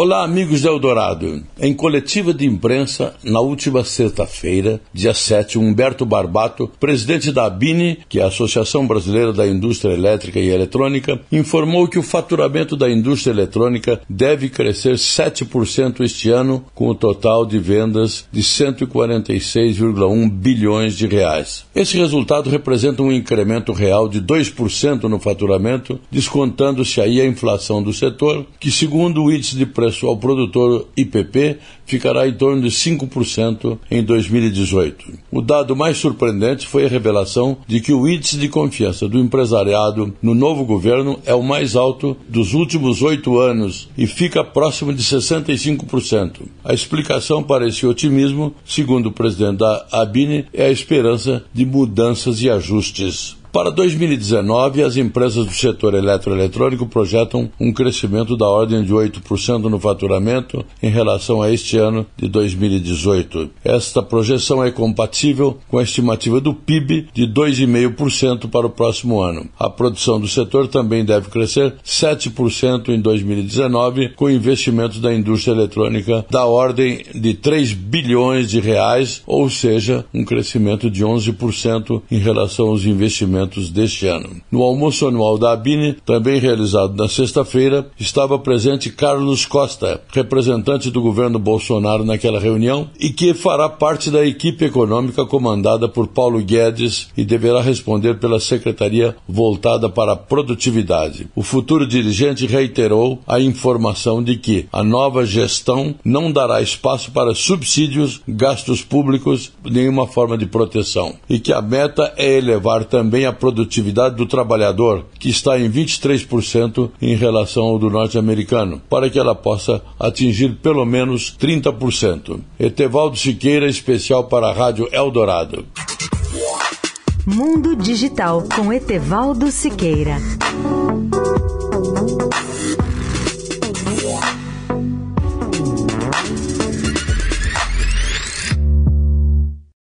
Olá, amigos de Eldorado. Em coletiva de imprensa, na última sexta-feira, dia 7, Humberto Barbato, presidente da ABINE, que é a Associação Brasileira da Indústria Elétrica e Eletrônica, informou que o faturamento da indústria eletrônica deve crescer 7% este ano, com o total de vendas de 146,1 bilhões de reais. Esse resultado representa um incremento real de 2% no faturamento, descontando-se aí a inflação do setor, que, segundo o índice de preço preço ao produtor IPP ficará em torno de 5% em 2018. O dado mais surpreendente foi a revelação de que o índice de confiança do empresariado no novo governo é o mais alto dos últimos oito anos e fica próximo de 65%. A explicação para esse otimismo, segundo o presidente da ABINE, é a esperança de mudanças e ajustes. Para 2019, as empresas do setor eletroeletrônico projetam um crescimento da ordem de 8% no faturamento em relação a este ano de 2018. Esta projeção é compatível com a estimativa do PIB de 2,5% para o próximo ano. A produção do setor também deve crescer 7% em 2019, com investimentos da indústria eletrônica da ordem de 3 bilhões de reais, ou seja, um crescimento de 11% em relação aos investimentos deste ano. No almoço anual da Abine, também realizado na sexta-feira, estava presente Carlos Costa, representante do governo Bolsonaro naquela reunião e que fará parte da equipe econômica comandada por Paulo Guedes e deverá responder pela secretaria voltada para a produtividade. O futuro dirigente reiterou a informação de que a nova gestão não dará espaço para subsídios, gastos públicos, nenhuma forma de proteção e que a meta é elevar também a produtividade do trabalhador, que está em 23% em relação ao do norte-americano, para que ela possa atingir pelo menos 30%. Etevaldo Siqueira, especial para a Rádio Eldorado. Mundo Digital com Etevaldo Siqueira.